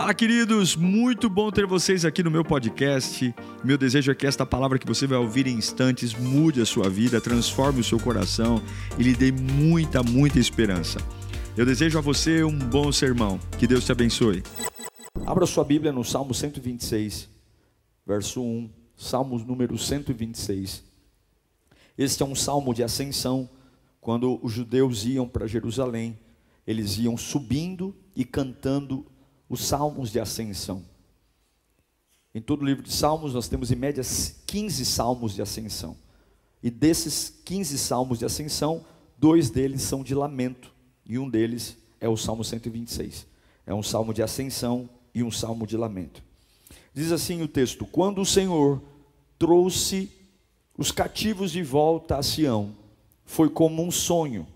Fala, queridos! Muito bom ter vocês aqui no meu podcast. Meu desejo é que esta palavra que você vai ouvir em instantes mude a sua vida, transforme o seu coração e lhe dê muita, muita esperança. Eu desejo a você um bom sermão. Que Deus te abençoe. Abra sua Bíblia no Salmo 126, verso 1. Salmos número 126. Este é um salmo de ascensão. Quando os judeus iam para Jerusalém, eles iam subindo e cantando os salmos de ascensão. Em todo o livro de Salmos, nós temos em média 15 salmos de ascensão. E desses 15 salmos de ascensão, dois deles são de lamento, e um deles é o Salmo 126. É um salmo de ascensão e um salmo de lamento. Diz assim o texto: Quando o Senhor trouxe os cativos de volta a Sião, foi como um sonho.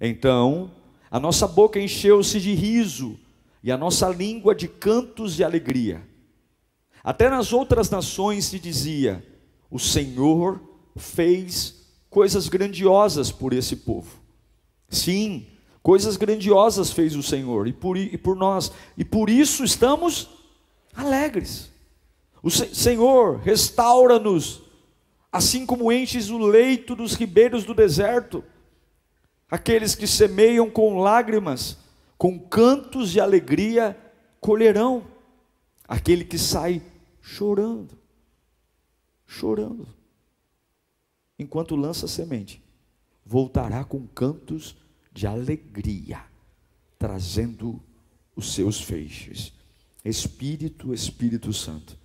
Então a nossa boca encheu-se de riso e a nossa língua de cantos de alegria. Até nas outras nações se dizia: O Senhor fez coisas grandiosas por esse povo. Sim, coisas grandiosas fez o Senhor e por, e por nós, e por isso estamos alegres. O Senhor restaura-nos, assim como enches o leito dos ribeiros do deserto. Aqueles que semeiam com lágrimas, com cantos de alegria, colherão. Aquele que sai chorando, chorando, enquanto lança semente, voltará com cantos de alegria, trazendo os seus feixes. Espírito, Espírito Santo.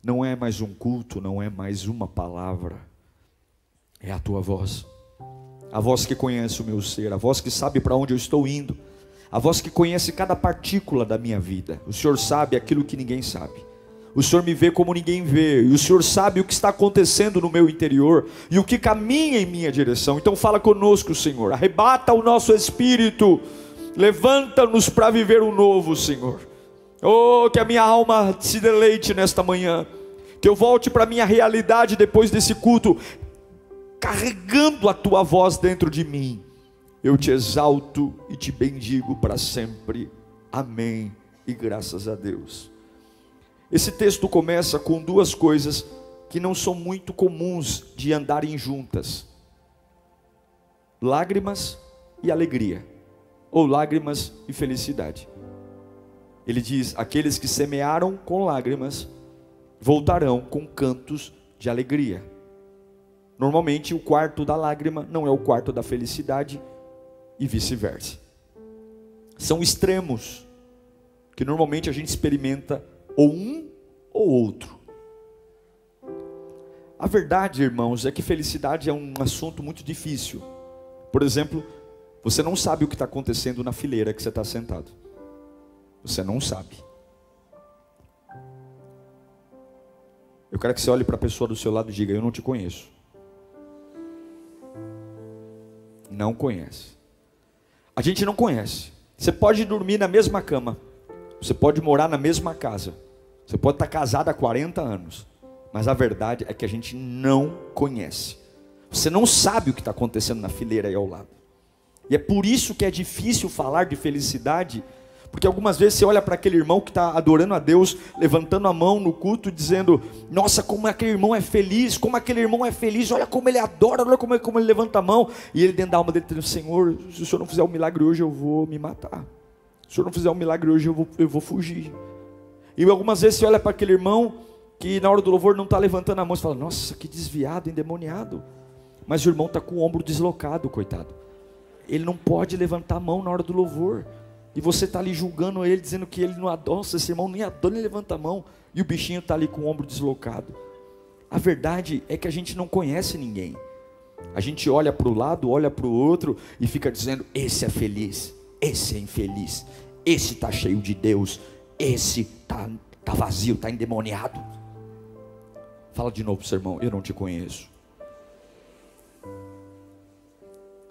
Não é mais um culto, não é mais uma palavra, é a tua voz a voz que conhece o meu ser, a voz que sabe para onde eu estou indo, a voz que conhece cada partícula da minha vida. O Senhor sabe aquilo que ninguém sabe. O Senhor me vê como ninguém vê, e o Senhor sabe o que está acontecendo no meu interior e o que caminha em minha direção. Então fala conosco, Senhor. Arrebata o nosso espírito. Levanta-nos para viver o novo, Senhor. Oh, que a minha alma se deleite nesta manhã. Que eu volte para a minha realidade depois desse culto carregando a tua voz dentro de mim. Eu te exalto e te bendigo para sempre. Amém. E graças a Deus. Esse texto começa com duas coisas que não são muito comuns de andarem juntas: lágrimas e alegria, ou lágrimas e felicidade. Ele diz: aqueles que semearam com lágrimas voltarão com cantos de alegria. Normalmente, o quarto da lágrima não é o quarto da felicidade e vice-versa. São extremos que normalmente a gente experimenta ou um ou outro. A verdade, irmãos, é que felicidade é um assunto muito difícil. Por exemplo, você não sabe o que está acontecendo na fileira que você está sentado. Você não sabe. Eu quero que você olhe para a pessoa do seu lado e diga: Eu não te conheço. Não conhece. A gente não conhece. Você pode dormir na mesma cama, você pode morar na mesma casa, você pode estar casado há 40 anos, mas a verdade é que a gente não conhece. Você não sabe o que está acontecendo na fileira aí ao lado. E é por isso que é difícil falar de felicidade porque algumas vezes você olha para aquele irmão que está adorando a Deus, levantando a mão no culto, dizendo: Nossa, como aquele irmão é feliz, como aquele irmão é feliz, olha como ele adora, olha como, como ele levanta a mão. E ele dentro da alma dele dizendo: Senhor, se o senhor não fizer um milagre hoje, eu vou me matar. Se o senhor não fizer um milagre hoje, eu vou, eu vou fugir. E algumas vezes você olha para aquele irmão que na hora do louvor não está levantando a mão, você fala: Nossa, que desviado, endemoniado. Mas o irmão está com o ombro deslocado, coitado. Ele não pode levantar a mão na hora do louvor. E você está ali julgando ele, dizendo que ele não adora, esse irmão nem adora, nem levanta a mão. E o bichinho está ali com o ombro deslocado. A verdade é que a gente não conhece ninguém. A gente olha para o lado, olha para o outro e fica dizendo: esse é feliz, esse é infeliz, esse está cheio de Deus, esse está tá vazio, está endemoniado. Fala de novo para o seu irmão: eu não te conheço.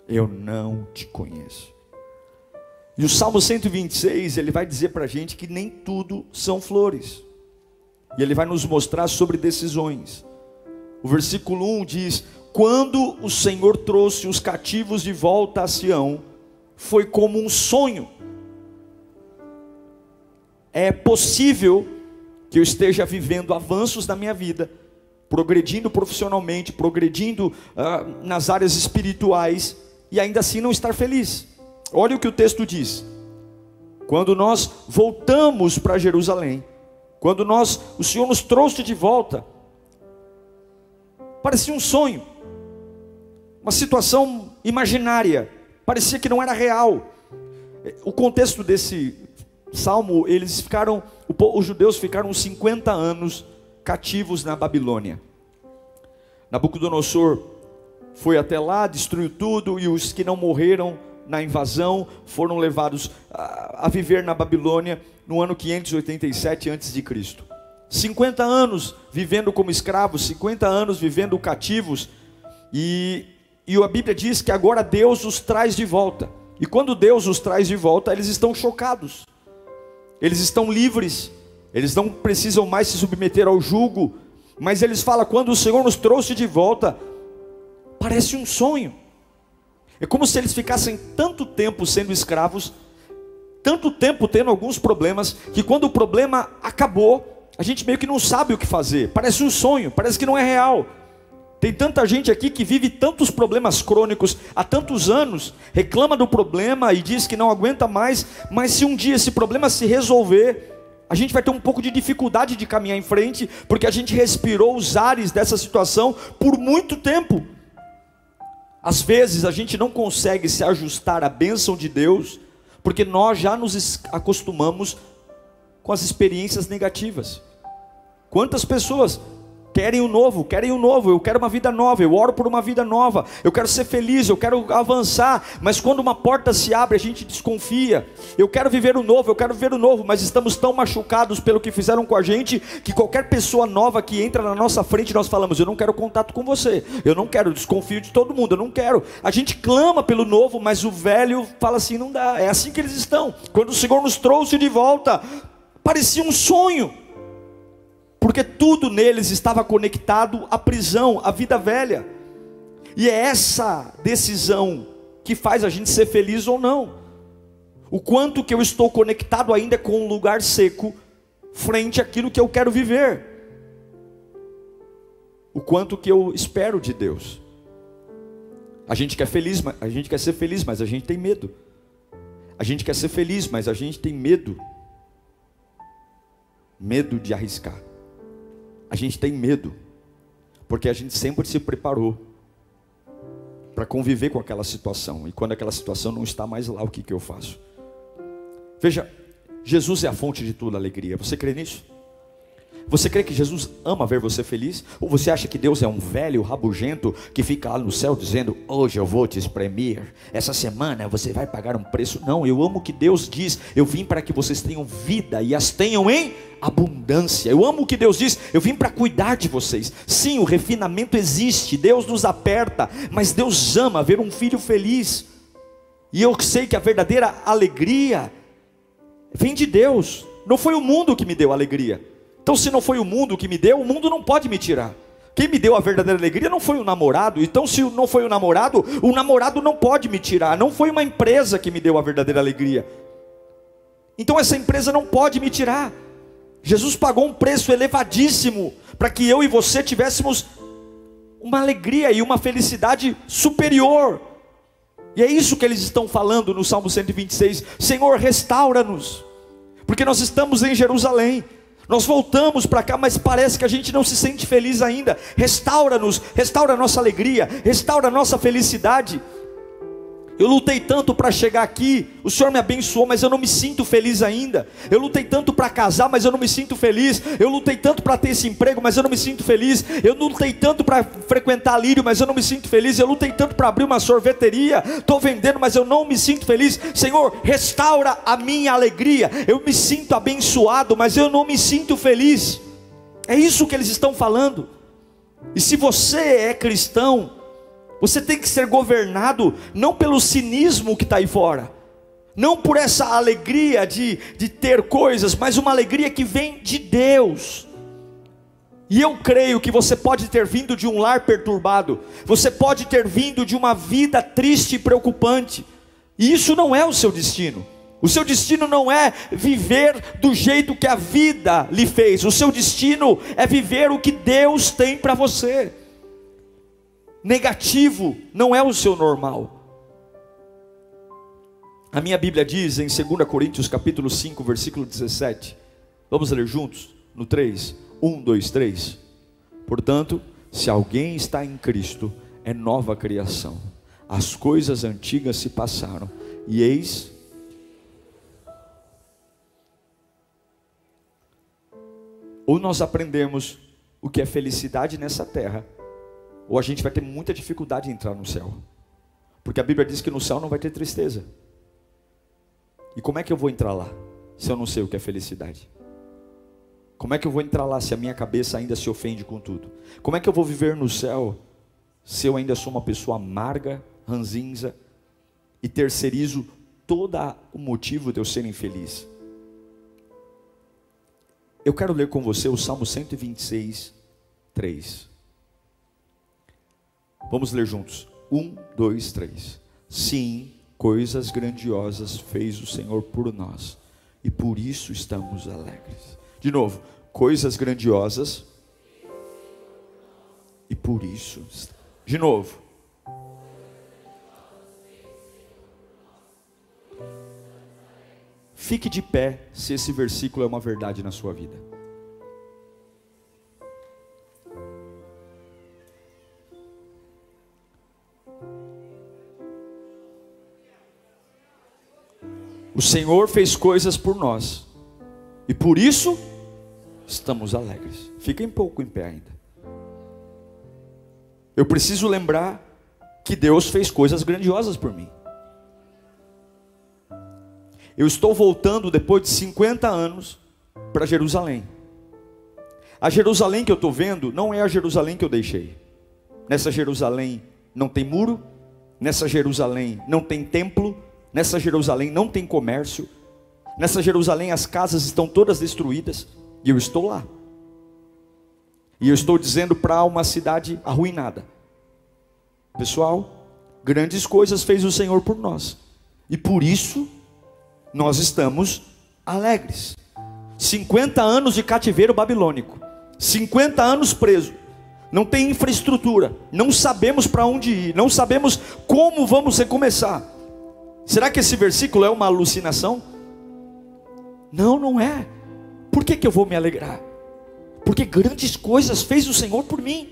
Eu não te conheço. E o Salmo 126, ele vai dizer para a gente que nem tudo são flores. E ele vai nos mostrar sobre decisões. O versículo 1 diz: Quando o Senhor trouxe os cativos de volta a Sião, foi como um sonho. é possível que eu esteja vivendo avanços na minha vida, progredindo profissionalmente, progredindo uh, nas áreas espirituais e ainda assim não estar feliz. Olha o que o texto diz. Quando nós voltamos para Jerusalém, quando nós, o Senhor nos trouxe de volta, parecia um sonho, uma situação imaginária, parecia que não era real. O contexto desse salmo, eles ficaram, os judeus ficaram 50 anos cativos na Babilônia. Nabucodonosor foi até lá, destruiu tudo, e os que não morreram na invasão foram levados a, a viver na Babilônia no ano 587 a.C. 50 anos vivendo como escravos, 50 anos vivendo cativos, e, e a Bíblia diz que agora Deus os traz de volta. E quando Deus os traz de volta, eles estão chocados, eles estão livres, eles não precisam mais se submeter ao jugo, mas eles falam: quando o Senhor nos trouxe de volta, parece um sonho. É como se eles ficassem tanto tempo sendo escravos, tanto tempo tendo alguns problemas, que quando o problema acabou, a gente meio que não sabe o que fazer. Parece um sonho, parece que não é real. Tem tanta gente aqui que vive tantos problemas crônicos há tantos anos, reclama do problema e diz que não aguenta mais, mas se um dia esse problema se resolver, a gente vai ter um pouco de dificuldade de caminhar em frente, porque a gente respirou os ares dessa situação por muito tempo. Às vezes a gente não consegue se ajustar à bênção de Deus, porque nós já nos acostumamos com as experiências negativas. Quantas pessoas querem o novo, querem o novo, eu quero uma vida nova, eu oro por uma vida nova, eu quero ser feliz, eu quero avançar, mas quando uma porta se abre, a gente desconfia. Eu quero viver o novo, eu quero viver o novo, mas estamos tão machucados pelo que fizeram com a gente, que qualquer pessoa nova que entra na nossa frente, nós falamos: Eu não quero contato com você, eu não quero, desconfio de todo mundo, eu não quero. A gente clama pelo novo, mas o velho fala assim: Não dá, é assim que eles estão. Quando o Senhor nos trouxe de volta, parecia um sonho porque tudo neles estava conectado à prisão, à vida velha. E é essa decisão que faz a gente ser feliz ou não. O quanto que eu estou conectado ainda com um lugar seco frente àquilo que eu quero viver. O quanto que eu espero de Deus. A gente quer feliz, a gente quer ser feliz, mas a gente tem medo. A gente quer ser feliz, mas a gente tem medo. Medo de arriscar. A gente tem medo, porque a gente sempre se preparou para conviver com aquela situação, e quando aquela situação não está mais lá, o que, que eu faço? Veja, Jesus é a fonte de toda alegria, você crê nisso? Você crê que Jesus ama ver você feliz? Ou você acha que Deus é um velho rabugento que fica lá no céu dizendo: Hoje eu vou te espremer, essa semana você vai pagar um preço? Não, eu amo que Deus diz: Eu vim para que vocês tenham vida e as tenham em abundância. Eu amo o que Deus diz: Eu vim para cuidar de vocês. Sim, o refinamento existe, Deus nos aperta, mas Deus ama ver um filho feliz. E eu sei que a verdadeira alegria vem de Deus. Não foi o mundo que me deu alegria. Então, se não foi o mundo que me deu, o mundo não pode me tirar. Quem me deu a verdadeira alegria não foi o namorado. Então, se não foi o namorado, o namorado não pode me tirar. Não foi uma empresa que me deu a verdadeira alegria. Então, essa empresa não pode me tirar. Jesus pagou um preço elevadíssimo para que eu e você tivéssemos uma alegria e uma felicidade superior. E é isso que eles estão falando no Salmo 126. Senhor, restaura-nos, porque nós estamos em Jerusalém. Nós voltamos para cá, mas parece que a gente não se sente feliz ainda. Restaura-nos, restaura a nossa alegria, restaura a nossa felicidade. Eu lutei tanto para chegar aqui, o Senhor me abençoou, mas eu não me sinto feliz ainda. Eu lutei tanto para casar, mas eu não me sinto feliz. Eu lutei tanto para ter esse emprego, mas eu não me sinto feliz. Eu lutei tanto para frequentar lírio, mas eu não me sinto feliz. Eu lutei tanto para abrir uma sorveteria, estou vendendo, mas eu não me sinto feliz. Senhor, restaura a minha alegria. Eu me sinto abençoado, mas eu não me sinto feliz. É isso que eles estão falando. E se você é cristão, você tem que ser governado não pelo cinismo que está aí fora, não por essa alegria de, de ter coisas, mas uma alegria que vem de Deus. E eu creio que você pode ter vindo de um lar perturbado, você pode ter vindo de uma vida triste e preocupante, e isso não é o seu destino. O seu destino não é viver do jeito que a vida lhe fez, o seu destino é viver o que Deus tem para você. Negativo não é o seu normal. A minha Bíblia diz em 2 Coríntios capítulo 5, versículo 17. Vamos ler juntos? No 3. 1, 2, 3. Portanto, se alguém está em Cristo, é nova criação. As coisas antigas se passaram, e eis ou nós aprendemos o que é felicidade nessa terra, ou a gente vai ter muita dificuldade em entrar no céu. Porque a Bíblia diz que no céu não vai ter tristeza. E como é que eu vou entrar lá se eu não sei o que é felicidade? Como é que eu vou entrar lá se a minha cabeça ainda se ofende com tudo? Como é que eu vou viver no céu se eu ainda sou uma pessoa amarga, ranzinza e terceirizo todo o motivo de eu ser infeliz? Eu quero ler com você o Salmo 126, 3. Vamos ler juntos. Um, dois, três. Sim, coisas grandiosas fez o Senhor por nós, e por isso estamos alegres. De novo, coisas grandiosas, e por isso. De novo, Fique de pé se esse versículo é uma verdade na sua vida. O Senhor fez coisas por nós, e por isso estamos alegres. Fiquem pouco em pé ainda. Eu preciso lembrar que Deus fez coisas grandiosas por mim. Eu estou voltando depois de 50 anos para Jerusalém. A Jerusalém que eu estou vendo não é a Jerusalém que eu deixei. Nessa Jerusalém não tem muro, nessa Jerusalém não tem templo, nessa Jerusalém não tem comércio, nessa Jerusalém as casas estão todas destruídas. E eu estou lá. E eu estou dizendo para uma cidade arruinada: Pessoal, grandes coisas fez o Senhor por nós, e por isso nós estamos alegres. 50 anos de cativeiro babilônico, 50 anos preso, não tem infraestrutura, não sabemos para onde ir, não sabemos como vamos recomeçar. Será que esse versículo é uma alucinação? Não, não é. Por que, que eu vou me alegrar? Porque grandes coisas fez o Senhor por mim.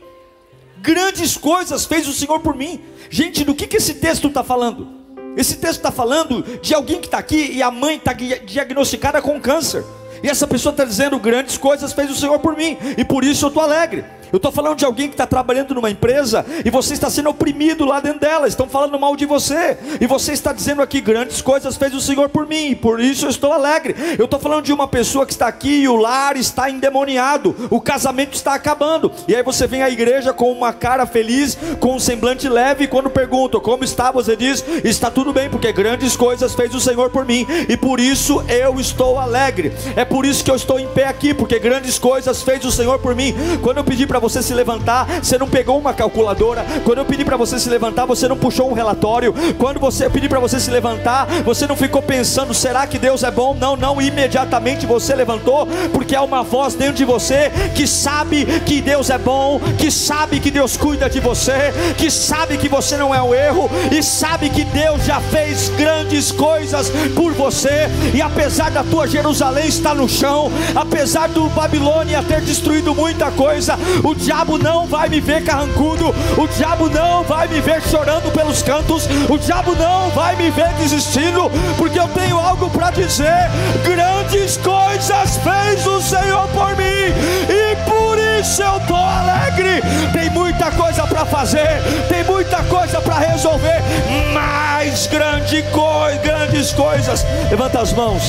Grandes coisas fez o Senhor por mim. Gente, do que, que esse texto está falando? Esse texto está falando de alguém que está aqui e a mãe está diagnosticada com câncer. E essa pessoa está dizendo: grandes coisas fez o Senhor por mim, e por isso eu estou alegre. Eu estou falando de alguém que está trabalhando numa empresa e você está sendo oprimido lá dentro dela, estão falando mal de você, e você está dizendo aqui: grandes coisas fez o Senhor por mim, e por isso eu estou alegre. Eu estou falando de uma pessoa que está aqui e o lar está endemoniado, o casamento está acabando, e aí você vem à igreja com uma cara feliz, com um semblante leve, e quando perguntam como está, você diz: está tudo bem, porque grandes coisas fez o Senhor por mim, e por isso eu estou alegre. É por isso que eu estou em pé aqui, porque grandes coisas fez o Senhor por mim. Quando eu pedi para você se levantar, você não pegou uma calculadora. Quando eu pedi para você se levantar, você não puxou um relatório. Quando você eu pedi para você se levantar, você não ficou pensando, será que Deus é bom? Não, não, imediatamente você levantou, porque há uma voz dentro de você que sabe que Deus é bom, que sabe que Deus cuida de você, que sabe que você não é o erro e sabe que Deus já fez grandes coisas por você. E apesar da tua Jerusalém estar no chão, apesar do Babilônia ter destruído muita coisa, o diabo não vai me ver carrancudo, o diabo não vai me ver chorando pelos cantos, o diabo não vai me ver desistindo, porque eu tenho algo para dizer: grandes coisas fez o Senhor por mim, e por isso eu estou alegre. Tem muita coisa para fazer, tem muita coisa para resolver, mais grande coisa, grandes coisas. Levanta as mãos.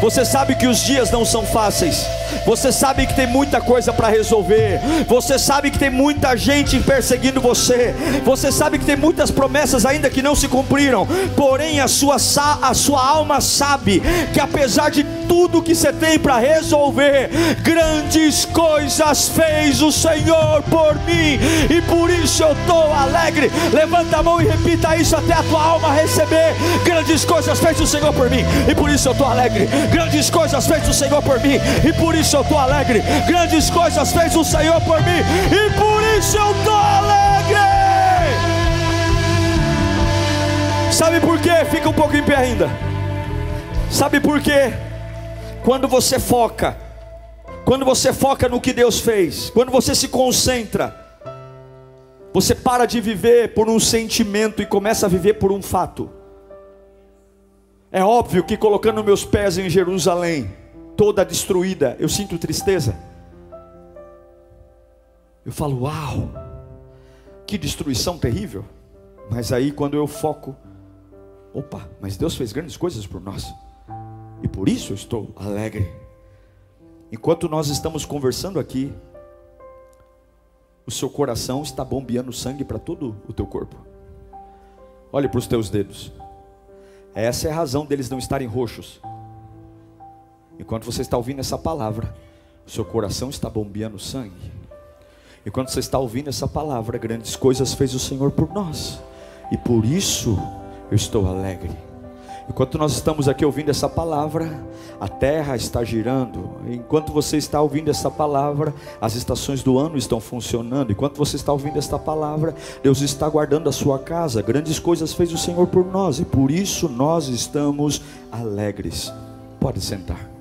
Você sabe que os dias não são fáceis. Você sabe que tem muita coisa para resolver. Você sabe que tem muita gente perseguindo você. Você sabe que tem muitas promessas ainda que não se cumpriram. Porém, a sua, a sua alma sabe que apesar de tudo que você tem para resolver. Grandes coisas fez o Senhor por mim, e por isso eu estou alegre. Levanta a mão e repita isso até a tua alma receber. Grandes coisas fez o Senhor por mim, e por isso eu estou alegre. Grandes coisas fez o Senhor por mim, e por isso eu estou alegre. Grandes coisas fez o Senhor por mim, e por isso eu estou alegre. Sabe por quê? Fica um pouco em pé ainda. Sabe por quê? Quando você foca, quando você foca no que Deus fez, quando você se concentra, você para de viver por um sentimento e começa a viver por um fato. É óbvio que colocando meus pés em Jerusalém, toda destruída, eu sinto tristeza. Eu falo, uau, que destruição terrível. Mas aí quando eu foco, opa, mas Deus fez grandes coisas por nós. E por isso eu estou alegre. Enquanto nós estamos conversando aqui, o seu coração está bombeando sangue para todo o teu corpo. Olhe para os teus dedos. Essa é a razão deles não estarem roxos. Enquanto você está ouvindo essa palavra, o seu coração está bombeando sangue. Enquanto você está ouvindo essa palavra, grandes coisas fez o Senhor por nós. E por isso eu estou alegre. Enquanto nós estamos aqui ouvindo essa palavra, a terra está girando. Enquanto você está ouvindo essa palavra, as estações do ano estão funcionando. Enquanto você está ouvindo esta palavra, Deus está guardando a sua casa. Grandes coisas fez o Senhor por nós e por isso nós estamos alegres. Pode sentar.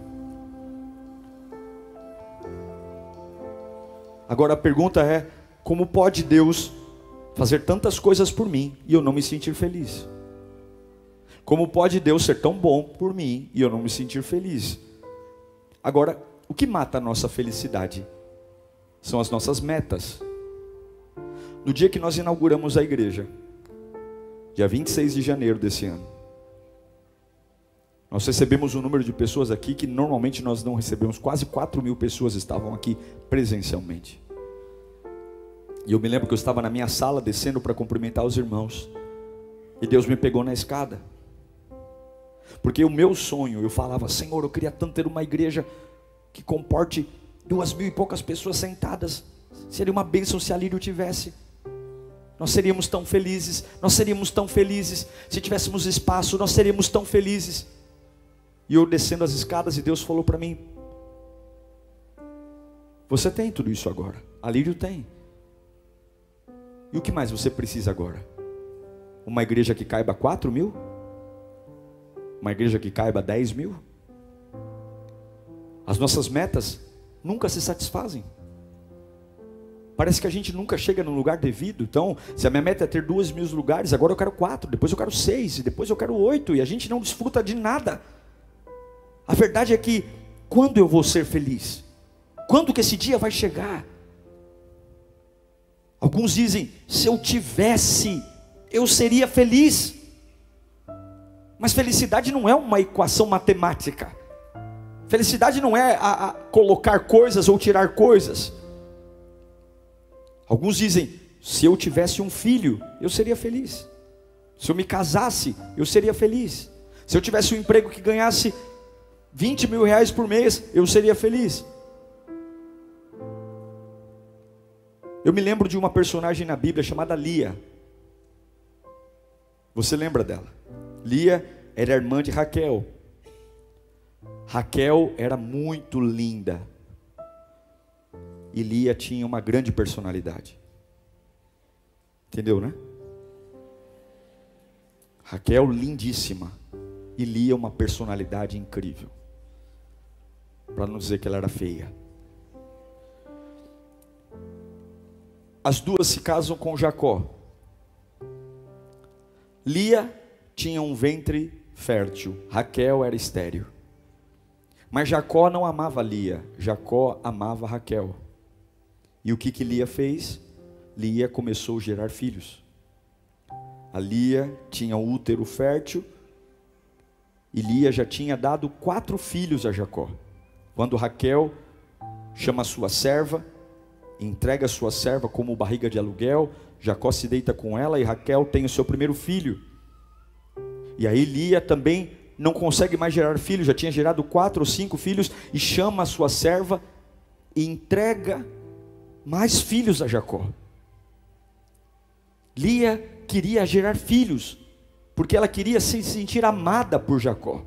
Agora a pergunta é: como pode Deus fazer tantas coisas por mim e eu não me sentir feliz? Como pode Deus ser tão bom por mim e eu não me sentir feliz? Agora, o que mata a nossa felicidade? São as nossas metas. No dia que nós inauguramos a igreja, dia 26 de janeiro desse ano, nós recebemos um número de pessoas aqui que normalmente nós não recebemos, quase 4 mil pessoas estavam aqui presencialmente. E eu me lembro que eu estava na minha sala descendo para cumprimentar os irmãos, e Deus me pegou na escada. Porque o meu sonho, eu falava, Senhor, eu queria tanto ter uma igreja que comporte duas mil e poucas pessoas sentadas. Seria uma bênção se a Lírio tivesse. Nós seríamos tão felizes, nós seríamos tão felizes. Se tivéssemos espaço, nós seríamos tão felizes. E eu descendo as escadas e Deus falou para mim: Você tem tudo isso agora. A Lírio tem. E o que mais você precisa agora? Uma igreja que caiba quatro mil? Uma igreja que caiba 10 mil? As nossas metas nunca se satisfazem. Parece que a gente nunca chega no lugar devido. Então, se a minha meta é ter duas mil lugares, agora eu quero quatro, depois eu quero seis, e depois eu quero oito, e a gente não desfruta de nada. A verdade é que, quando eu vou ser feliz? Quando que esse dia vai chegar? Alguns dizem: se eu tivesse, eu seria feliz. Mas felicidade não é uma equação matemática. Felicidade não é a, a colocar coisas ou tirar coisas. Alguns dizem: se eu tivesse um filho, eu seria feliz. Se eu me casasse, eu seria feliz. Se eu tivesse um emprego que ganhasse 20 mil reais por mês, eu seria feliz. Eu me lembro de uma personagem na Bíblia chamada Lia. Você lembra dela? Lia era irmã de Raquel. Raquel era muito linda. E Lia tinha uma grande personalidade. Entendeu, né? Raquel lindíssima. E Lia uma personalidade incrível. Para não dizer que ela era feia. As duas se casam com Jacó. Lia tinha um ventre fértil, Raquel era estéril. Mas Jacó não amava Lia, Jacó amava Raquel. E o que que Lia fez? Lia começou a gerar filhos. A Lia tinha um útero fértil e Lia já tinha dado quatro filhos a Jacó. Quando Raquel chama sua serva, entrega sua serva como barriga de aluguel, Jacó se deita com ela e Raquel tem o seu primeiro filho. E aí Lia também não consegue mais gerar filhos, já tinha gerado quatro ou cinco filhos, e chama a sua serva e entrega mais filhos a Jacó. Lia queria gerar filhos, porque ela queria se sentir amada por Jacó.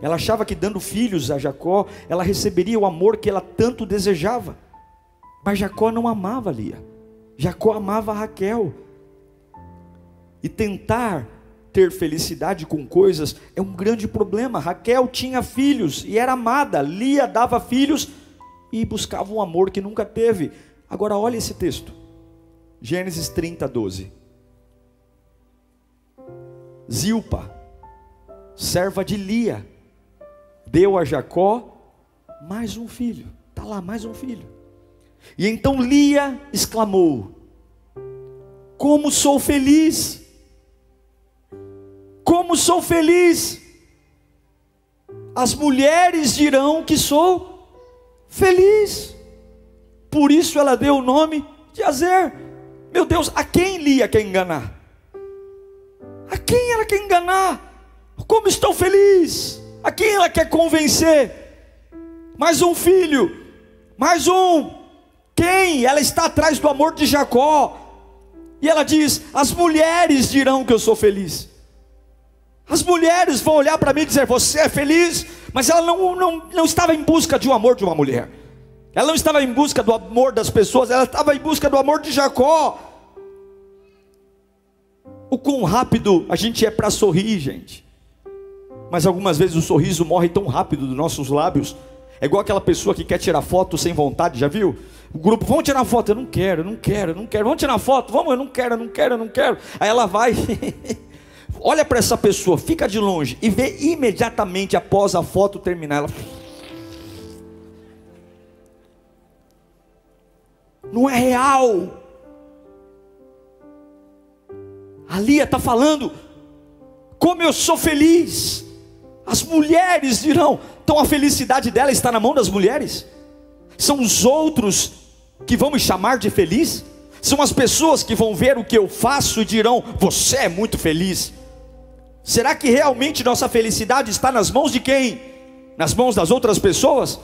Ela achava que dando filhos a Jacó, ela receberia o amor que ela tanto desejava. Mas Jacó não amava Lia. Jacó amava Raquel. E tentar ter felicidade com coisas é um grande problema. Raquel tinha filhos e era amada. Lia dava filhos e buscava um amor que nunca teve. Agora olha esse texto. Gênesis 30, 12. Zilpa, serva de Lia, deu a Jacó mais um filho. Está lá, mais um filho. E então Lia exclamou: Como sou feliz! Como sou feliz! As mulheres dirão que sou feliz. Por isso ela deu o nome de Azer. Meu Deus, a quem Lia quer enganar? A quem ela quer enganar? Como estou feliz? A quem ela quer convencer? Mais um filho, mais um. Quem? Ela está atrás do amor de Jacó. E ela diz: As mulheres dirão que eu sou feliz. As mulheres vão olhar para mim e dizer: Você é feliz, mas ela não, não, não estava em busca de um amor de uma mulher. Ela não estava em busca do amor das pessoas, ela estava em busca do amor de Jacó. O quão rápido a gente é para sorrir, gente. Mas algumas vezes o sorriso morre tão rápido dos nossos lábios. É igual aquela pessoa que quer tirar foto sem vontade, já viu? O grupo, vamos tirar foto, eu não quero, eu não quero, eu não quero. Vamos tirar foto, vamos, eu não quero, eu não quero, eu não quero. Aí ela vai, olha para essa pessoa, fica de longe e vê imediatamente após a foto terminar, ela não é real. A Lia está falando, como eu sou feliz. As mulheres dirão, então a felicidade dela está na mão das mulheres? São os outros que vão me chamar de feliz? São as pessoas que vão ver o que eu faço e dirão, você é muito feliz. Será que realmente nossa felicidade está nas mãos de quem? Nas mãos das outras pessoas?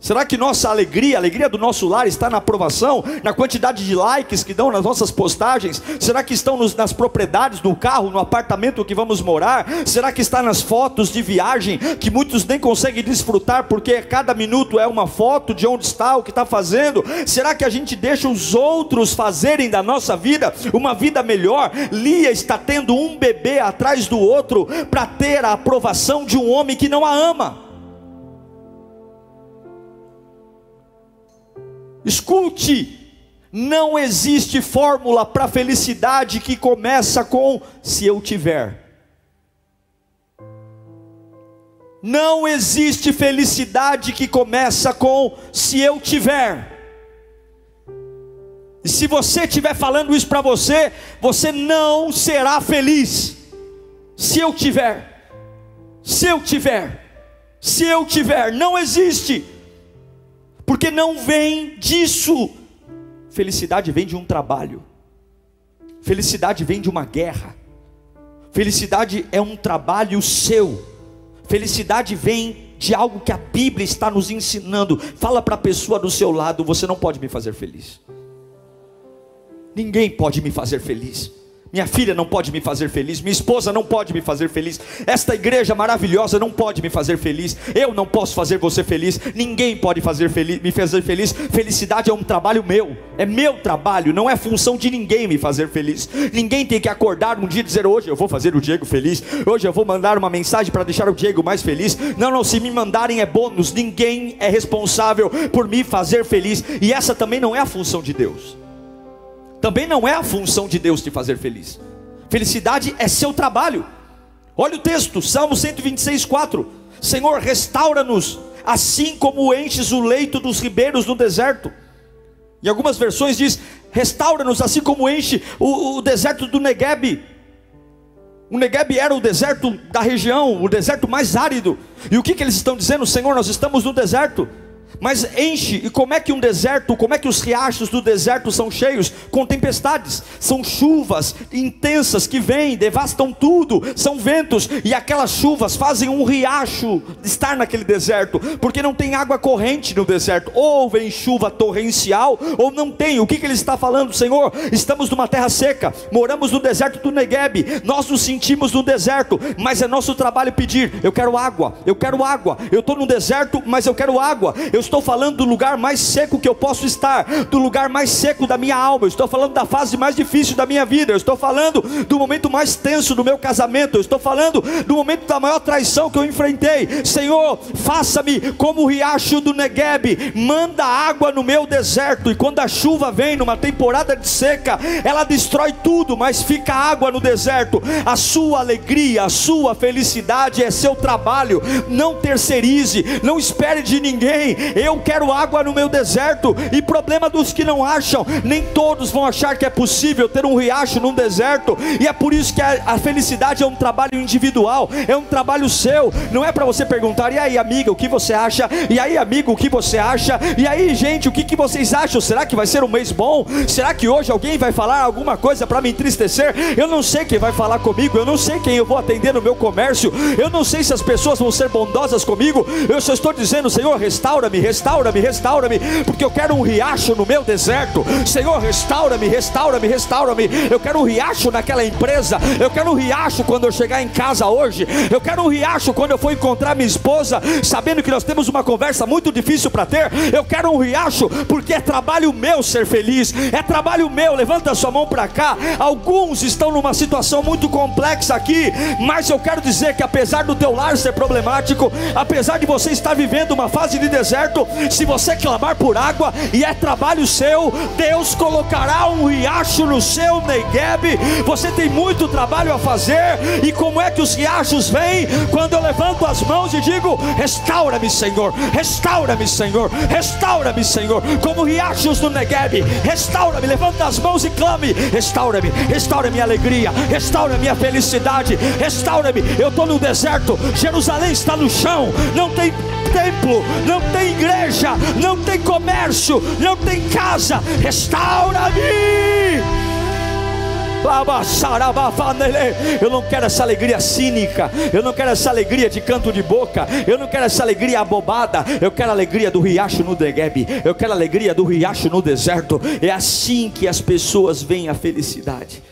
Será que nossa alegria, a alegria do nosso lar está na aprovação, na quantidade de likes que dão nas nossas postagens? Será que estão nos, nas propriedades do carro, no apartamento que vamos morar? Será que está nas fotos de viagem que muitos nem conseguem desfrutar porque cada minuto é uma foto de onde está, o que está fazendo? Será que a gente deixa os outros fazerem da nossa vida uma vida melhor? Lia está tendo um bebê atrás do outro para ter a aprovação de um homem que não a ama. Escute, não existe fórmula para felicidade que começa com se eu tiver. Não existe felicidade que começa com se eu tiver. E se você estiver falando isso para você, você não será feliz. Se eu tiver, se eu tiver, se eu tiver, não existe porque não vem disso. Felicidade vem de um trabalho, felicidade vem de uma guerra, felicidade é um trabalho seu, felicidade vem de algo que a Bíblia está nos ensinando. Fala para a pessoa do seu lado: você não pode me fazer feliz. Ninguém pode me fazer feliz. Minha filha não pode me fazer feliz, minha esposa não pode me fazer feliz, esta igreja maravilhosa não pode me fazer feliz, eu não posso fazer você feliz, ninguém pode fazer feliz, me fazer feliz. Felicidade é um trabalho meu, é meu trabalho, não é função de ninguém me fazer feliz. Ninguém tem que acordar um dia e dizer: Hoje eu vou fazer o Diego feliz, hoje eu vou mandar uma mensagem para deixar o Diego mais feliz. Não, não, se me mandarem é bônus, ninguém é responsável por me fazer feliz, e essa também não é a função de Deus. Também não é a função de Deus te fazer feliz. Felicidade é seu trabalho. Olha o texto, Salmo 126, 4. Senhor, restaura-nos, assim como enches o leito dos ribeiros no deserto. Em algumas versões diz: restaura-nos, assim como enche o, o deserto do Negueb. O Negueb era o deserto da região, o deserto mais árido. E o que, que eles estão dizendo? Senhor, nós estamos no deserto. Mas enche, e como é que um deserto, como é que os riachos do deserto são cheios? Com tempestades, são chuvas intensas que vêm, devastam tudo, são ventos, e aquelas chuvas fazem um riacho estar naquele deserto, porque não tem água corrente no deserto, ou vem chuva torrencial, ou não tem. O que, que ele está falando, Senhor? Estamos numa terra seca, moramos no deserto do Negueb, nós nos sentimos no deserto, mas é nosso trabalho pedir: eu quero água, eu quero água, eu estou no deserto, mas eu quero água, eu estou falando do lugar mais seco que eu posso estar, do lugar mais seco da minha alma, eu estou falando da fase mais difícil da minha vida, eu estou falando do momento mais tenso do meu casamento, eu estou falando do momento da maior traição que eu enfrentei. Senhor, faça-me como o riacho do Negueb, manda água no meu deserto, e quando a chuva vem numa temporada de seca, ela destrói tudo, mas fica água no deserto. A sua alegria, a sua felicidade é seu trabalho. Não terceirize, não espere de ninguém. Eu quero água no meu deserto. E problema dos que não acham, nem todos vão achar que é possível ter um riacho num deserto. E é por isso que a, felicidade é um trabalho individual, é um trabalho seu. Não é para você perguntar, e aí, amiga, o que você acha? E aí, amigo, o que você acha? E aí, gente, o que, que vocês acham? Será que vai ser um mês bom? Será que hoje alguém vai falar alguma coisa para me entristecer? Eu não sei quem vai falar comigo, eu não sei quem eu vou atender no meu comércio, eu não sei se as pessoas vão ser bondosas comigo. Eu só estou dizendo, Senhor, restaura-me, restaura-me, restaura-me, porque eu quero um riacho no meu deserto. Senhor, restaura-me, restaura-me, restaura-me. Eu quero um riacho naquela empresa. Eu quero um riacho quando eu chegar em casa hoje. Eu quero um riacho quando eu for encontrar minha esposa, sabendo que nós temos uma conversa muito difícil para ter. Eu quero um riacho porque é trabalho meu ser feliz. É trabalho meu. Levanta sua mão para cá. Alguns estão numa situação muito complexa aqui, mas eu quero dizer que apesar do teu lar ser problemático, apesar de você estar vivendo uma fase de deserto, se você clamar por água e é trabalho seu, Deus colocará um riacho no seu Negueb. Você tem muito trabalho a fazer. E como é que os riachos vêm? Quando eu levanto as mãos e digo: Restaura-me, Senhor, restaura-me, Senhor, restaura-me, Senhor, como riachos no Negueb. Restaura-me, levanta as mãos e clame: Restaura-me, restaura minha alegria, restaura minha felicidade, restaura-me. Eu estou no deserto, Jerusalém está no chão, não tem templo, não tem igreja, não tem comércio, não tem casa. Restaura-me. Eu não quero essa alegria cínica, eu não quero essa alegria de canto de boca, eu não quero essa alegria abobada, eu quero a alegria do riacho no Negueb, eu quero a alegria do riacho no deserto. É assim que as pessoas veem a felicidade.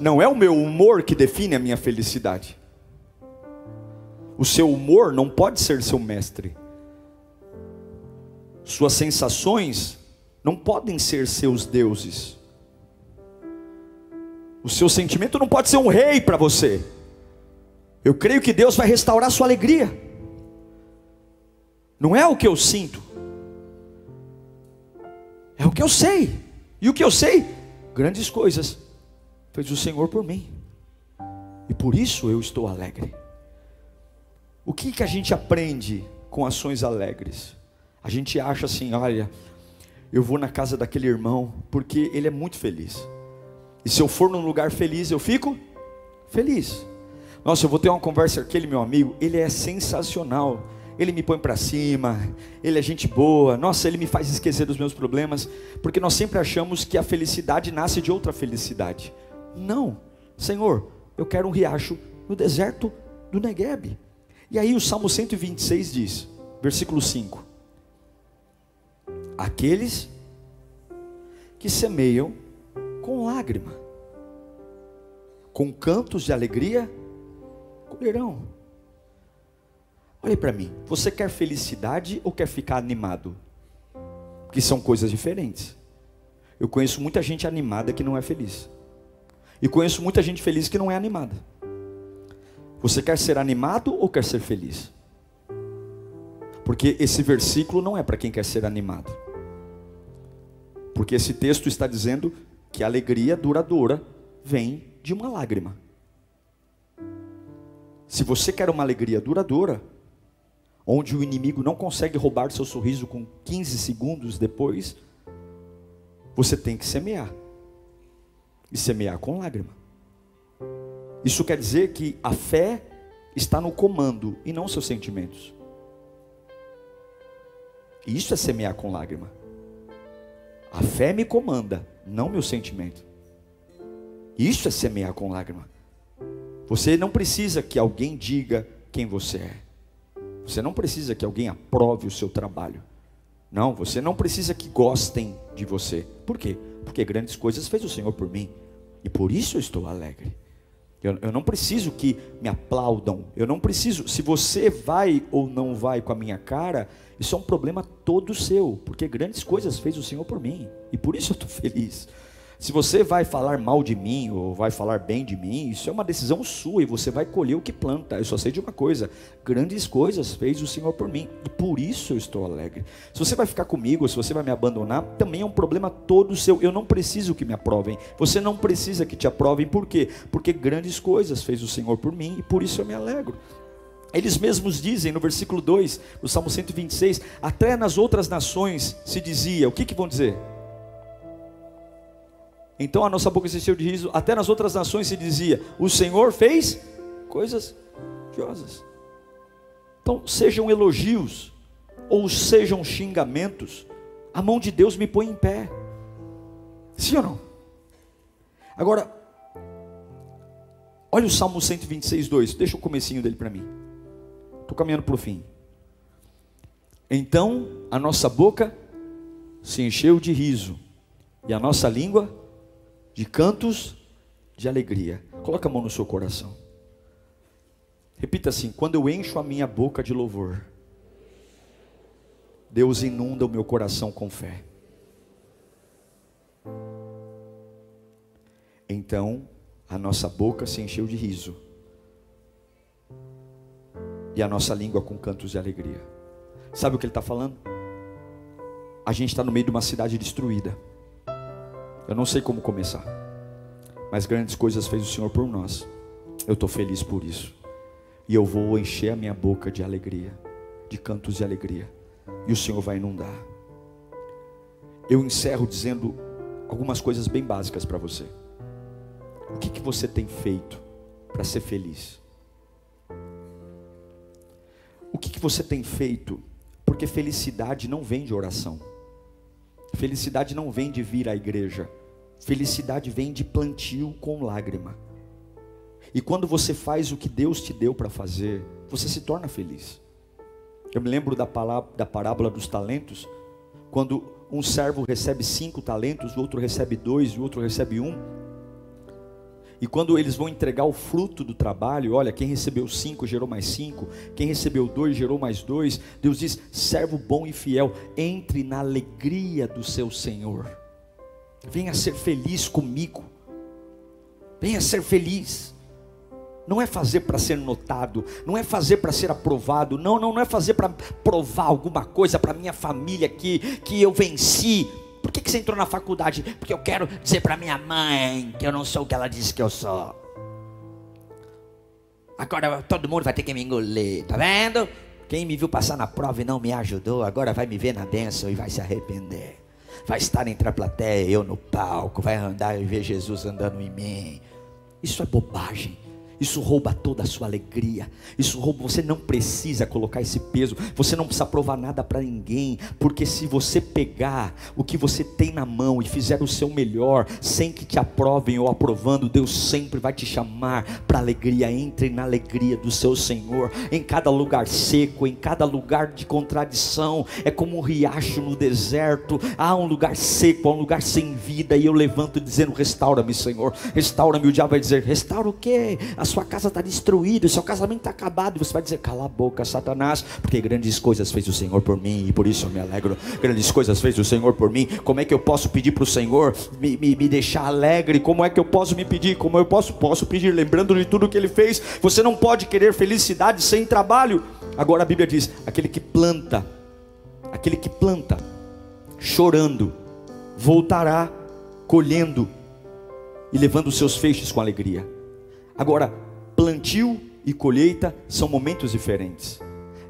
Não é o meu humor que define a minha felicidade. O seu humor não pode ser seu mestre. Suas sensações não podem ser seus deuses. O seu sentimento não pode ser um rei para você. Eu creio que Deus vai restaurar sua alegria. Não é o que eu sinto, é o que eu sei. E o que eu sei? Grandes coisas fez o Senhor por mim. E por isso eu estou alegre. O que, que a gente aprende com ações alegres? A gente acha assim, olha, eu vou na casa daquele irmão porque ele é muito feliz. E se eu for num lugar feliz, eu fico feliz. Nossa, eu vou ter uma conversa com aquele meu amigo, ele é sensacional. Ele me põe para cima, ele é gente boa. Nossa, ele me faz esquecer dos meus problemas, porque nós sempre achamos que a felicidade nasce de outra felicidade. Não, Senhor, eu quero um riacho no deserto do Negueb. E aí o Salmo 126 diz, versículo 5: Aqueles que semeiam com lágrima, com cantos de alegria, colherão. Olhe para mim, você quer felicidade ou quer ficar animado? Que são coisas diferentes. Eu conheço muita gente animada que não é feliz. E conheço muita gente feliz que não é animada. Você quer ser animado ou quer ser feliz? Porque esse versículo não é para quem quer ser animado. Porque esse texto está dizendo que a alegria duradoura vem de uma lágrima. Se você quer uma alegria duradoura, onde o inimigo não consegue roubar seu sorriso com 15 segundos depois, você tem que semear. E semear com lágrima. Isso quer dizer que a fé está no comando e não seus sentimentos. Isso é semear com lágrima. A fé me comanda, não meu sentimento. Isso é semear com lágrima. Você não precisa que alguém diga quem você é. Você não precisa que alguém aprove o seu trabalho. Não, você não precisa que gostem de você. Por quê? Porque grandes coisas fez o Senhor por mim. E por isso eu estou alegre. Eu, eu, não preciso que me aplaudam. Eu não preciso. Se você vai ou não vai com a minha cara, isso é um problema todo seu. Porque grandes coisas fez o Senhor por mim. E por isso eu estou feliz. Se você vai falar mal de mim ou vai falar bem de mim, isso é uma decisão sua e você vai colher o que planta. Eu só sei de uma coisa: grandes coisas fez o Senhor por mim e por isso eu estou alegre. Se você vai ficar comigo, se você vai me abandonar, também é um problema todo seu. Eu não preciso que me aprovem. Você não precisa que te aprovem. Por quê? Porque grandes coisas fez o Senhor por mim e por isso eu me alegro. Eles mesmos dizem no versículo 2, do Salmo 126, até nas outras nações se dizia, o que, que vão dizer? Então a nossa boca se encheu de riso, até nas outras nações se dizia: O Senhor fez coisas grandiosas. Então, sejam elogios ou sejam xingamentos, a mão de Deus me põe em pé. Sim ou não? Agora, olha o Salmo 126, 2. Deixa o comecinho dele para mim. Estou caminhando para o fim. Então a nossa boca se encheu de riso, e a nossa língua de cantos de alegria. Coloca a mão no seu coração. Repita assim: quando eu encho a minha boca de louvor, Deus inunda o meu coração com fé. Então a nossa boca se encheu de riso, e a nossa língua com cantos de alegria. Sabe o que ele está falando? A gente está no meio de uma cidade destruída. Eu não sei como começar, mas grandes coisas fez o Senhor por nós. Eu estou feliz por isso, e eu vou encher a minha boca de alegria, de cantos de alegria, e o Senhor vai inundar. Eu encerro dizendo algumas coisas bem básicas para você. O que, que você tem feito para ser feliz? O que, que você tem feito? Porque felicidade não vem de oração. Felicidade não vem de vir à igreja. Felicidade vem de plantio com lágrima. E quando você faz o que Deus te deu para fazer, você se torna feliz. Eu me lembro da, palavra, da parábola dos talentos, quando um servo recebe cinco talentos, o outro recebe dois o outro recebe um. E quando eles vão entregar o fruto do trabalho, olha, quem recebeu cinco gerou mais cinco, quem recebeu dois gerou mais dois. Deus diz: servo bom e fiel, entre na alegria do seu Senhor. Venha ser feliz comigo. Venha ser feliz. Não é fazer para ser notado, não é fazer para ser aprovado, não, não, não é fazer para provar alguma coisa para minha família que, que eu venci. Por que, que você entrou na faculdade? Porque eu quero dizer para minha mãe que eu não sou o que ela disse que eu sou. Agora todo mundo vai ter que me engolir, tá vendo? Quem me viu passar na prova e não me ajudou, agora vai me ver na bênção e vai se arrepender. Vai estar entre a plateia, eu no palco, vai andar e ver Jesus andando em mim. Isso é bobagem. Isso rouba toda a sua alegria. Isso rouba, você não precisa colocar esse peso, você não precisa provar nada para ninguém, porque se você pegar o que você tem na mão e fizer o seu melhor, sem que te aprovem ou aprovando, Deus sempre vai te chamar para alegria. Entre na alegria do seu Senhor. Em cada lugar seco, em cada lugar de contradição, é como um riacho no deserto. Há um lugar seco, há um lugar sem vida, e eu levanto dizendo: restaura-me, Senhor. Restaura-me. O diabo vai dizer: restaura o quê? Sua casa está destruída, o seu casamento está acabado, e você vai dizer: cala a boca, Satanás, porque grandes coisas fez o Senhor por mim, e por isso eu me alegro. Grandes coisas fez o Senhor por mim. Como é que eu posso pedir para o Senhor me, me, me deixar alegre? Como é que eu posso me pedir? Como eu posso, posso pedir, lembrando de tudo que Ele fez? Você não pode querer felicidade sem trabalho. Agora a Bíblia diz: aquele que planta, aquele que planta, chorando, voltará colhendo e levando os seus feixes com alegria. Agora, plantio e colheita são momentos diferentes.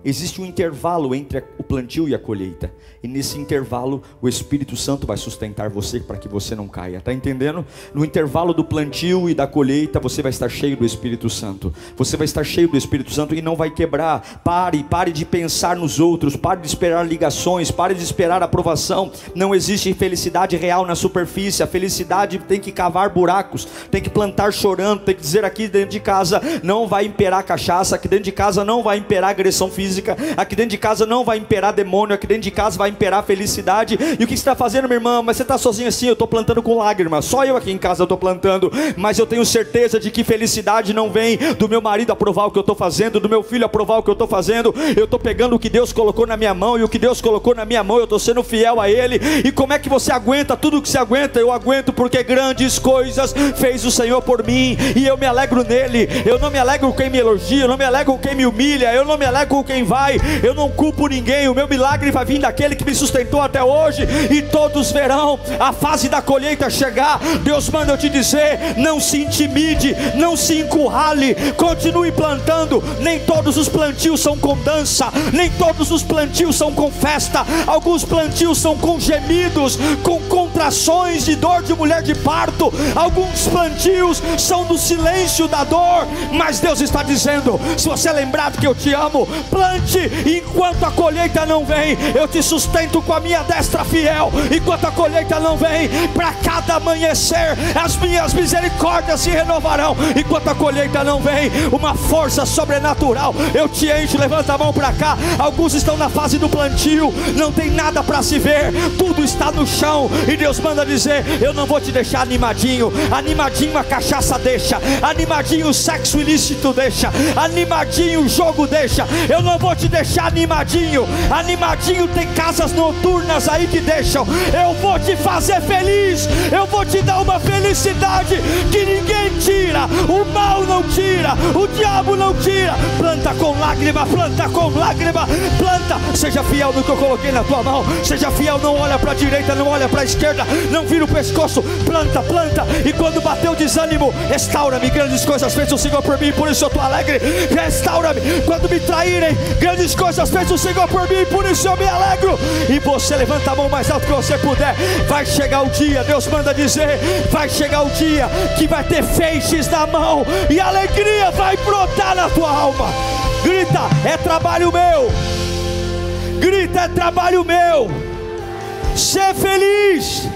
Existe um intervalo entre o plantio e a colheita. E nesse intervalo, o Espírito Santo vai sustentar você para que você não caia. Está entendendo? No intervalo do plantio e da colheita, você vai estar cheio do Espírito Santo. Você vai estar cheio do Espírito Santo e não vai quebrar. Pare, pare de pensar nos outros. Pare de esperar ligações. Pare de esperar aprovação. Não existe felicidade real na superfície. A felicidade tem que cavar buracos. Tem que plantar chorando. Tem que dizer aqui dentro de casa: não vai imperar cachaça. Aqui dentro de casa não vai imperar agressão física física, aqui dentro de casa não vai imperar demônio, aqui dentro de casa vai imperar felicidade. E o que você está fazendo, minha irmã? Mas você está sozinho assim, eu estou plantando com lágrimas. Só eu aqui em casa estou plantando, mas eu tenho certeza de que felicidade não vem do meu marido aprovar o que eu estou fazendo, do meu filho aprovar o que eu estou fazendo. Eu estou pegando o que Deus colocou na minha mão, e o que Deus colocou na minha mão, eu estou sendo fiel a Ele. E como é que você aguenta tudo o que você aguenta? Eu aguento porque grandes coisas fez o Senhor por mim, e eu me alegro nele. Eu não me alegro com quem me elogia, eu não me alegro com quem me humilha, eu não me alegro com quem vai, eu não culpo ninguém, o meu milagre vai vir daquele que me sustentou até hoje, e todos verão a fase da colheita chegar. Deus manda eu te dizer: não se intimide, não se encurrale, continue plantando. Nem todos os plantios são com dança, nem todos os plantios são com festa, alguns plantios são com gemidos, com contrações de dor de mulher de parto, alguns plantios são do silêncio da dor, mas Deus está dizendo: se você é lembrado que eu te amo, plante enquanto a colheita não vem, eu te sustento com a minha destra fiel, enquanto a colheita não vem, para cada amanhecer as minhas misericórdias se renovarão, enquanto a colheita não vem, uma força sobrenatural, eu te encho, levanta a mão para cá, alguns estão na fase do plantio, não tem nada para se ver, tudo está no chão, e Deus manda dizer: Eu não vou te deixar animadinho, animadinho a cachaça deixa, animadinho o sexo ilícito deixa, animadinho o jogo deixa, eu não vou te deixar animadinho. Animadinho tem casas noturnas aí que deixam. Eu vou te fazer feliz. Eu vou te dar uma felicidade que ninguém tira. O mal não tira. O diabo não tira. Planta com lágrima, planta com lágrima. Planta. Seja fiel no que eu coloquei na tua mão. Seja fiel, não olha para a direita, não olha para a esquerda, não vira o pescoço. Planta, planta. E quando bater o desânimo, restaura-me. Grandes coisas fez o Senhor por mim, por isso eu estou alegre. Restaura-me. Quando me traírem, Grandes coisas fez o Senhor por mim, por isso eu me alegro. E você levanta a mão mais alto que você puder. Vai chegar o dia, Deus manda dizer: vai chegar o dia que vai ter feixes na mão e alegria vai brotar na tua alma. Grita, é trabalho meu. Grita, é trabalho meu. Ser feliz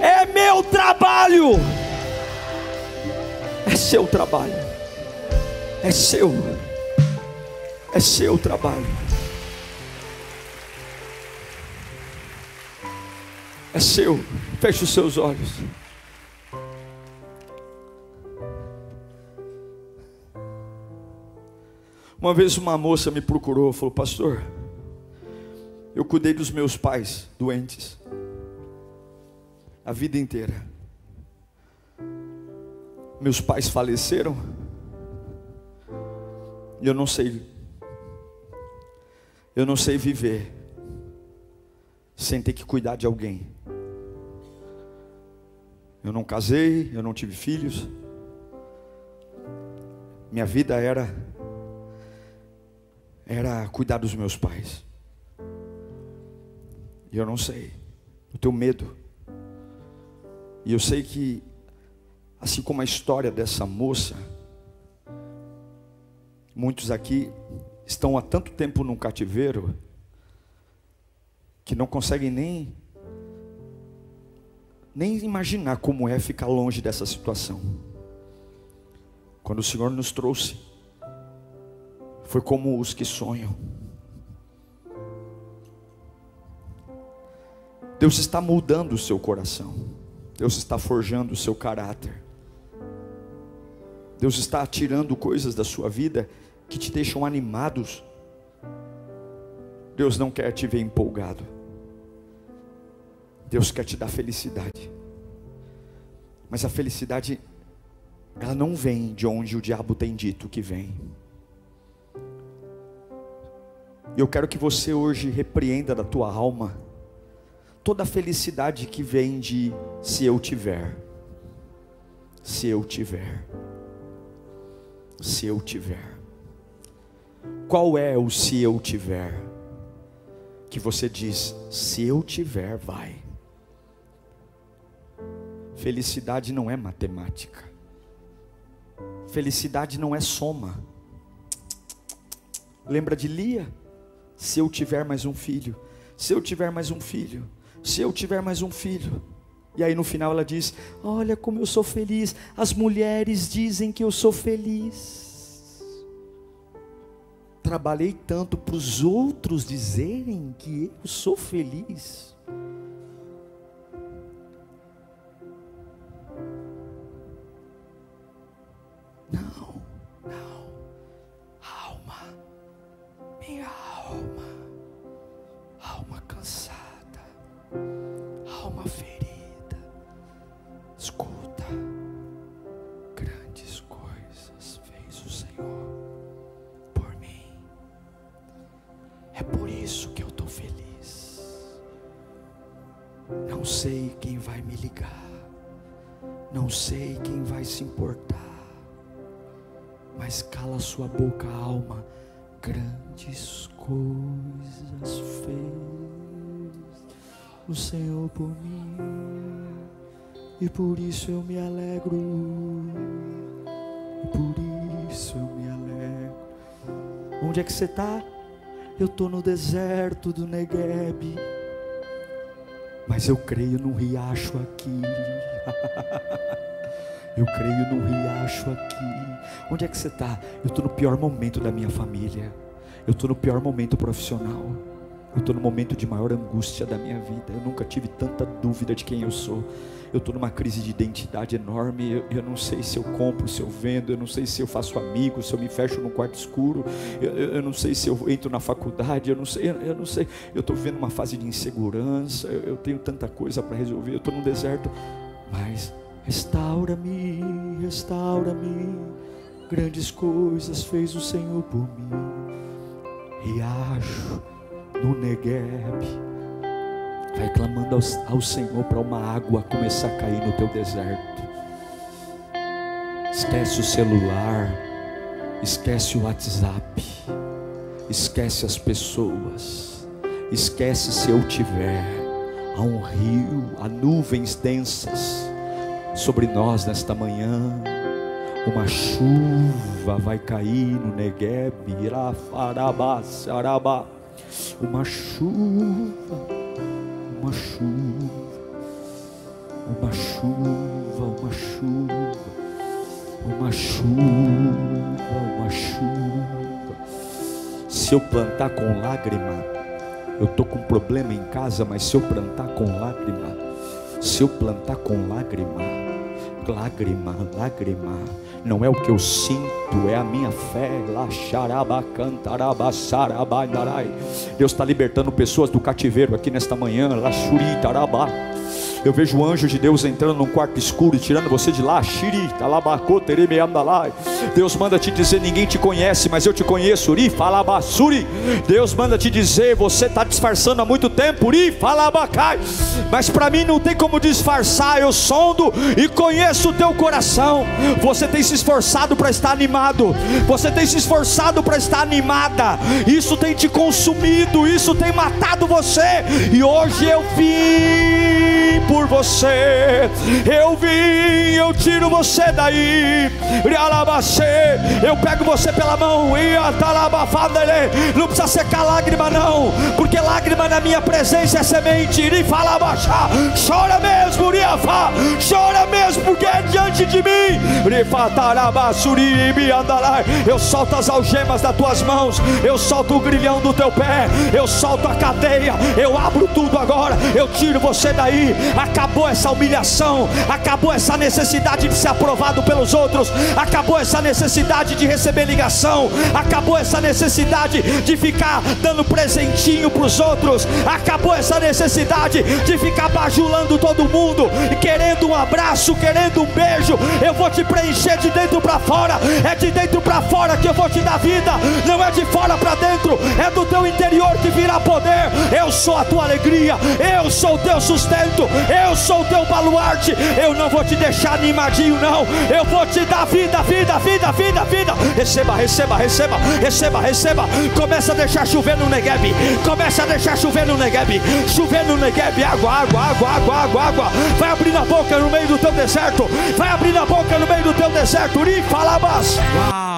é meu trabalho. É seu trabalho. É seu. É seu trabalho. É seu. Feche os seus olhos. Uma vez uma moça me procurou, falou: "Pastor, eu cuidei dos meus pais doentes a vida inteira. Meus pais faleceram. E eu não sei eu não sei viver sem ter que cuidar de alguém. Eu não casei, eu não tive filhos. Minha vida era era cuidar dos meus pais. E eu não sei. Eu tenho medo. E eu sei que assim como a história dessa moça, muitos aqui estão há tanto tempo num cativeiro que não conseguem nem nem imaginar como é ficar longe dessa situação. Quando o Senhor nos trouxe, foi como os que sonham. Deus está moldando o seu coração. Deus está forjando o seu caráter. Deus está tirando coisas da sua vida que te deixam animados. Deus não quer te ver empolgado. Deus quer te dar felicidade. Mas a felicidade, ela não vem de onde o diabo tem dito que vem. E eu quero que você hoje repreenda da tua alma toda a felicidade que vem de se eu tiver. Se eu tiver. Se eu tiver. Qual é o se eu tiver? Que você diz, se eu tiver, vai. Felicidade não é matemática. Felicidade não é soma. Lembra de Lia? Se eu tiver mais um filho, se eu tiver mais um filho, se eu tiver mais um filho. E aí no final ela diz: Olha como eu sou feliz. As mulheres dizem que eu sou feliz. Trabalhei tanto para os outros dizerem que eu sou feliz. Não, não, ligar, não sei quem vai se importar mas cala sua boca, alma. Grandes coisas fez o Senhor por mim, e por isso eu me alegro, por isso eu me alegro. Onde é que você está? Eu estou no deserto do Negueb, mas eu creio num riacho aqui. Eu creio no riacho aqui. Onde é que você está? Eu estou no pior momento da minha família. Eu estou no pior momento profissional. Eu estou no momento de maior angústia da minha vida. Eu nunca tive tanta dúvida de quem eu sou. Eu estou numa crise de identidade enorme. Eu, eu, não sei se eu compro, se eu vendo. Eu não sei se eu faço amigos, se eu me fecho num quarto escuro. Eu, eu, eu não sei se eu entro na faculdade. Eu não sei. Eu, não sei. Eu estou vivendo uma fase de insegurança. Eu, tenho tanta coisa para resolver. Eu estou num deserto. Mas Restaura-me, restaura-me. Grandes coisas fez o Senhor por mim. Riacho no Negueb. Vai clamando ao, ao Senhor para uma água começar a cair no teu deserto. Esquece o celular. Esquece o WhatsApp. Esquece as pessoas. Esquece se eu tiver. Há um rio, há nuvens densas sobre nós nesta manhã. Uma chuva vai cair no Negueb, Irafarabá, Sarabá. Uma chuva, uma chuva, uma chuva, uma chuva, uma chuva, uma chuva. Se eu plantar com lágrima, eu estou com problema em casa, mas se eu plantar com lágrima, se eu plantar com lágrima, lágrima, lágrima. Não é o que eu sinto, é a minha fé. Deus está libertando pessoas do cativeiro aqui nesta manhã. Eu vejo o anjo de Deus entrando num quarto escuro e tirando você de lá. Deus manda te dizer: ninguém te conhece, mas eu te conheço. Deus manda te dizer: você está disfarçando há muito tempo. Mas para mim não tem como disfarçar. Eu sondo e conheço o teu coração. Você tem se esforçado para estar animado. Você tem se esforçado para estar animada. Isso tem te consumido. Isso tem matado você. E hoje eu vim por você. Eu vim, eu tiro você daí. Eu pego você pela mão. Não precisa secar lágrima, não. Porque lágrima na minha presença é semente. Chora mesmo, chora mesmo, porque é diante de mim. Eu solto as algemas das tuas mãos. Eu solto o grilhão do teu pé. Eu solto a cadeia. Eu abro tudo agora. Eu tiro você daí acabou essa humilhação, acabou essa necessidade de ser aprovado pelos outros, acabou essa necessidade de receber ligação, acabou essa necessidade de ficar dando presentinho para os outros, acabou essa necessidade de ficar bajulando todo mundo, querendo um abraço, querendo um beijo. Eu vou te preencher de dentro para fora, é de dentro para fora que eu vou te dar vida, não é de fora para dentro, é do teu interior que virá poder. Eu sou a tua alegria, eu sou o teu sustento, Eu sou teu baluarte. Eu não vou te deixar animadinho, não. Eu vou te dar vida, vida, vida, vida, vida. Receba, receba, receba, receba, receba. Começa a deixar chover no Negev. Começa a deixar chover no Negev. Chover no Negev. Água, água, água, água, água, água. Vai abrir a boca no meio do teu deserto. Vai abrir a boca no meio do teu deserto. Uri, falabas. Uau,